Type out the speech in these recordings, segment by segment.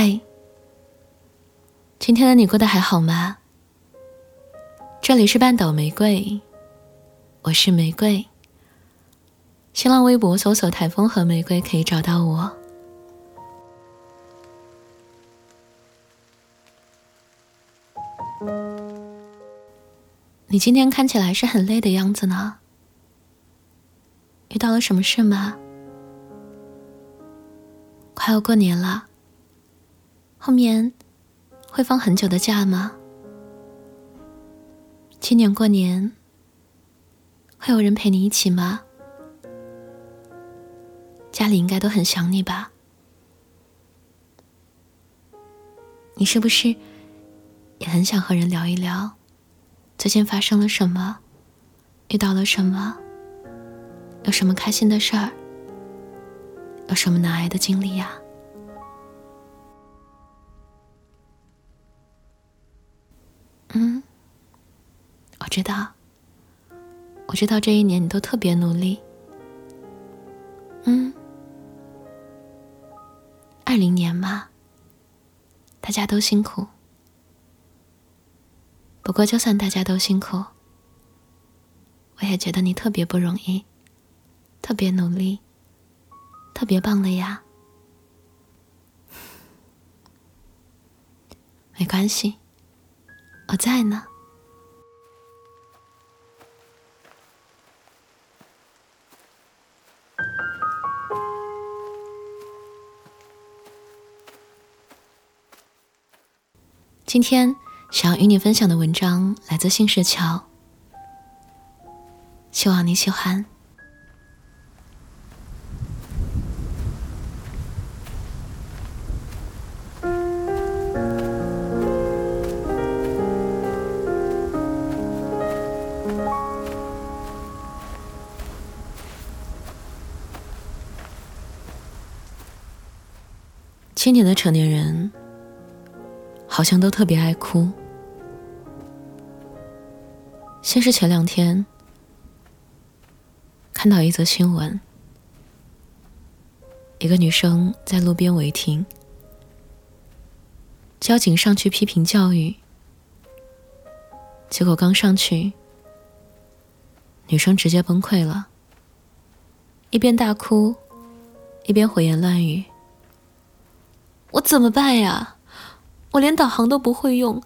嗨，今天的你过得还好吗？这里是半岛玫瑰，我是玫瑰。新浪微博搜索“台风和玫瑰”可以找到我。你今天看起来是很累的样子呢，遇到了什么事吗？快要过年了。后面会放很久的假吗？今年过年会有人陪你一起吗？家里应该都很想你吧？你是不是也很想和人聊一聊，最近发生了什么，遇到了什么，有什么开心的事儿，有什么难挨的经历呀？知道，我知道这一年你都特别努力。嗯，二零年嘛，大家都辛苦。不过就算大家都辛苦，我也觉得你特别不容易，特别努力，特别棒的呀。没关系。我在呢。今天想要与你分享的文章来自新石桥，希望你喜欢。今年的成年人好像都特别爱哭。先是前两天看到一则新闻，一个女生在路边违停，交警上去批评教育，结果刚上去，女生直接崩溃了，一边大哭，一边胡言乱语。我怎么办呀？我连导航都不会用，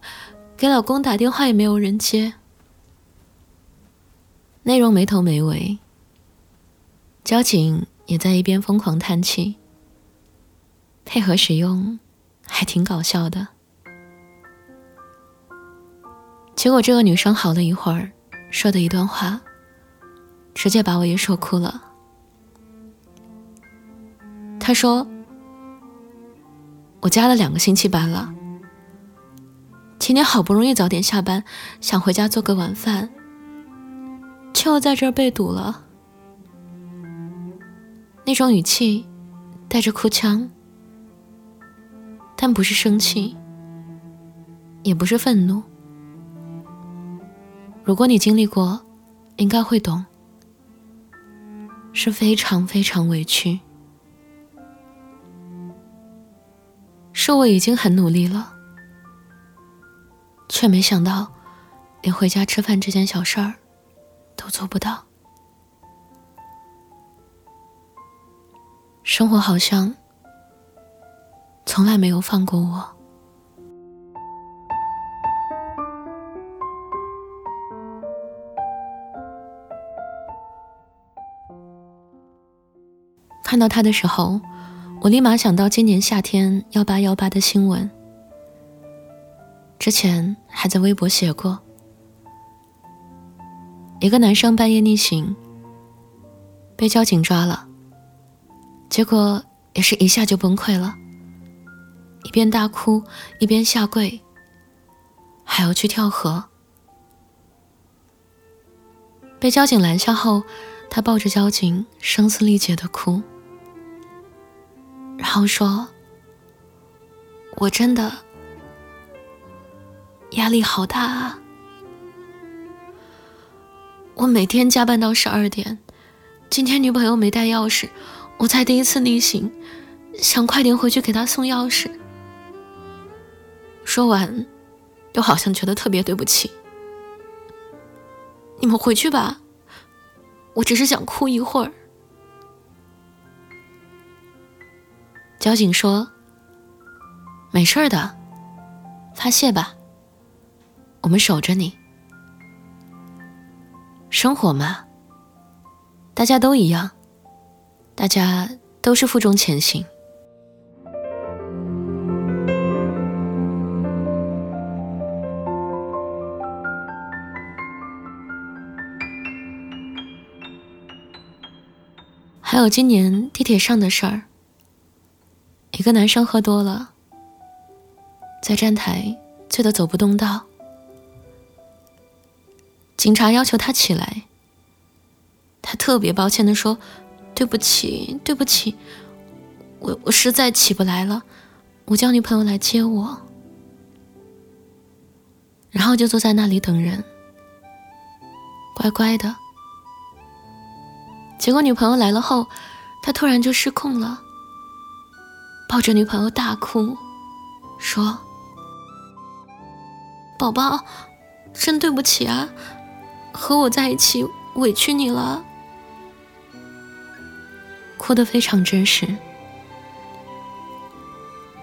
给老公打电话也没有人接。内容没头没尾，交警也在一边疯狂叹气，配合使用还挺搞笑的。结果这个女生好了一会儿，说的一段话，直接把我也说哭了。她说。我加了两个星期班了，今天好不容易早点下班，想回家做个晚饭，却又在这儿被堵了。那种语气带着哭腔，但不是生气，也不是愤怒。如果你经历过，应该会懂，是非常非常委屈。是我已经很努力了，却没想到，连回家吃饭这件小事儿都做不到。生活好像从来没有放过我。看到他的时候。我立马想到今年夏天幺八幺八的新闻，之前还在微博写过，一个男生半夜逆行，被交警抓了，结果也是一下就崩溃了，一边大哭一边下跪，还要去跳河。被交警拦下后，他抱着交警声嘶力竭的哭。然后说：“我真的压力好大啊！我每天加班到十二点，今天女朋友没带钥匙，我才第一次逆行，想快点回去给她送钥匙，说完，又好像觉得特别对不起。你们回去吧，我只是想哭一会儿。交警说：“没事的，发泄吧，我们守着你。生活嘛，大家都一样，大家都是负重前行。”还有今年地铁上的事儿，一个男生喝多了，在站台醉得走不动道，警察要求他起来，他特别抱歉的说：“对不起，对不起，我我实在起不来了，我叫女朋友来接我。”然后就坐在那里等人，乖乖的。结果女朋友来了后，他突然就失控了，抱着女朋友大哭，说：“宝宝，真对不起啊，和我在一起委屈你了。”哭得非常真实。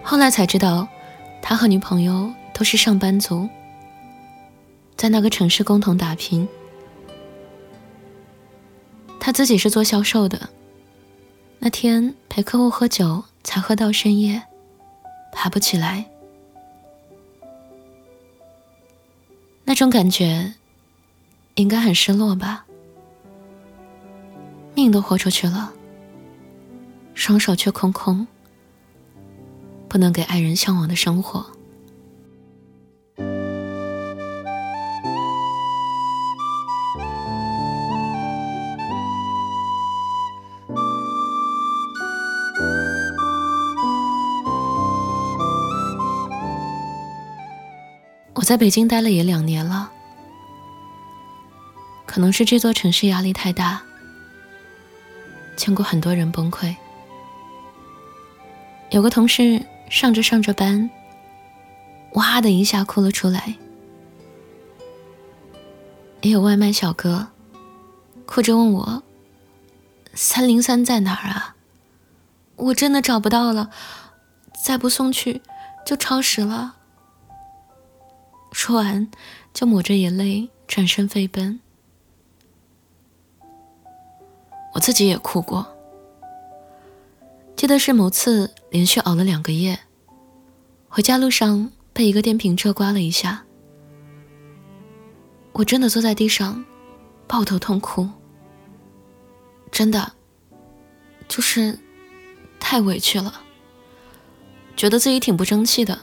后来才知道，他和女朋友都是上班族，在那个城市共同打拼。他自己是做销售的，那天陪客户喝酒，才喝到深夜，爬不起来。那种感觉，应该很失落吧？命都豁出去了，双手却空空，不能给爱人向往的生活。我在北京待了也两年了，可能是这座城市压力太大，见过很多人崩溃。有个同事上着上着班，哇的一下哭了出来；也有外卖小哥哭着问我：“三零三在哪儿啊？我真的找不到了，再不送去就超时了。”说完，就抹着眼泪转身飞奔。我自己也哭过，记得是某次连续熬了两个夜，回家路上被一个电瓶车刮了一下，我真的坐在地上抱头痛哭，真的，就是太委屈了，觉得自己挺不争气的。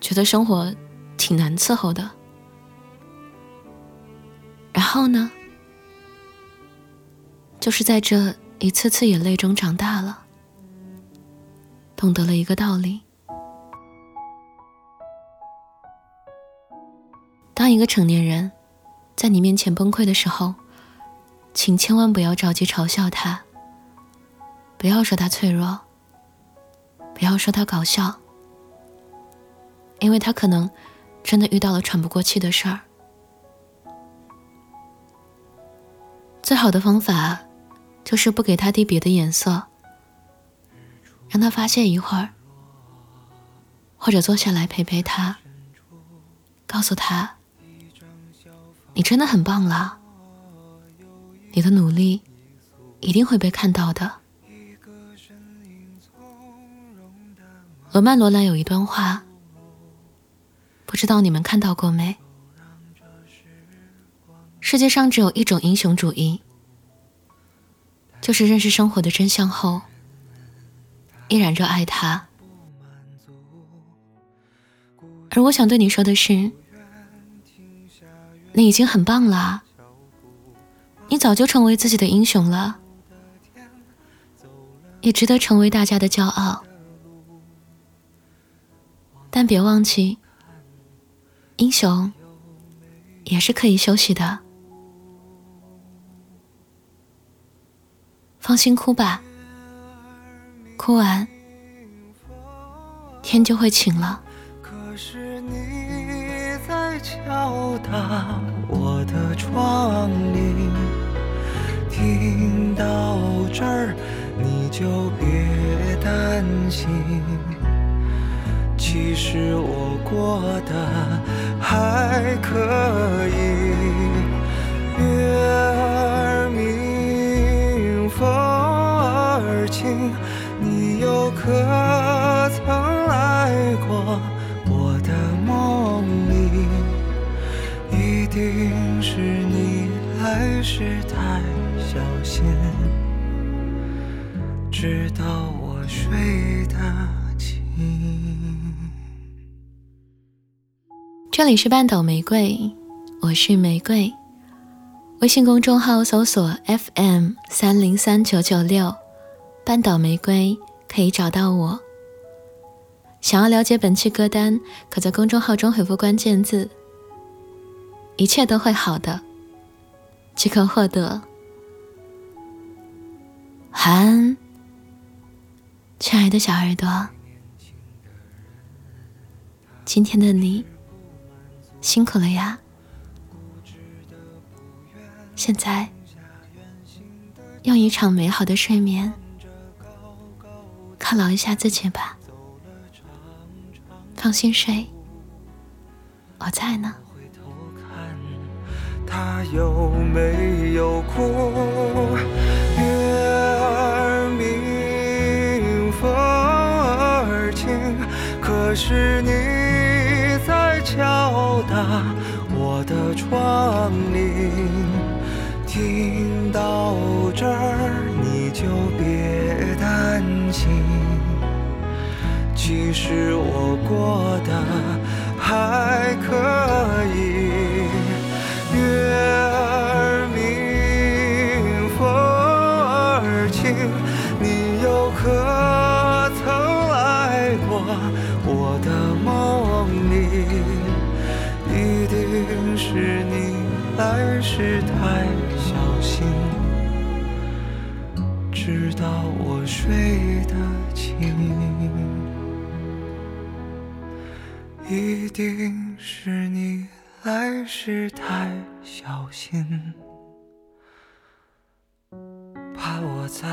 觉得生活挺难伺候的，然后呢，就是在这一次次眼泪中长大了，懂得了一个道理：当一个成年人在你面前崩溃的时候，请千万不要着急嘲笑他，不要说他脆弱，不要说他搞笑。因为他可能真的遇到了喘不过气的事儿，最好的方法就是不给他递别的眼色，让他发泄一会儿，或者坐下来陪陪他，告诉他，你真的很棒了，你的努力一定会被看到的。罗曼·罗兰有一段话。不知道你们看到过没？世界上只有一种英雄主义，就是认识生活的真相后，依然热爱它。而我想对你说的是，你已经很棒了，你早就成为自己的英雄了，也值得成为大家的骄傲。但别忘记。英雄也是可以休息的，放心哭吧，哭完天就会晴了。你在敲打我的窗棂，听到这儿你就别担心，其实我过得还可以。月可曾来过我的梦里？一定是你来时太小心，直到我睡得轻。这里是半岛玫瑰，我是玫瑰。微信公众号搜索 FM 三零三九九六，半岛玫瑰可以找到我。想要了解本期歌单，可在公众号中回复关键字“一切都会好的”，即可获得。晚安，亲爱的小耳朵。今天的你辛苦了呀。现在，用一场美好的睡眠犒劳一下自己吧。放心睡，我在呢。他有没有哭？月儿明，风儿轻，可是你在敲打我的窗棂。听到这儿，你就别实我过得还可以。月儿明，风儿轻，你又可曾来过我的梦里？一定是你来时太小。心，直到我睡得轻，一定是你来时太小心，怕我再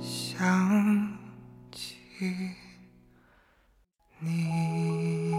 想起你。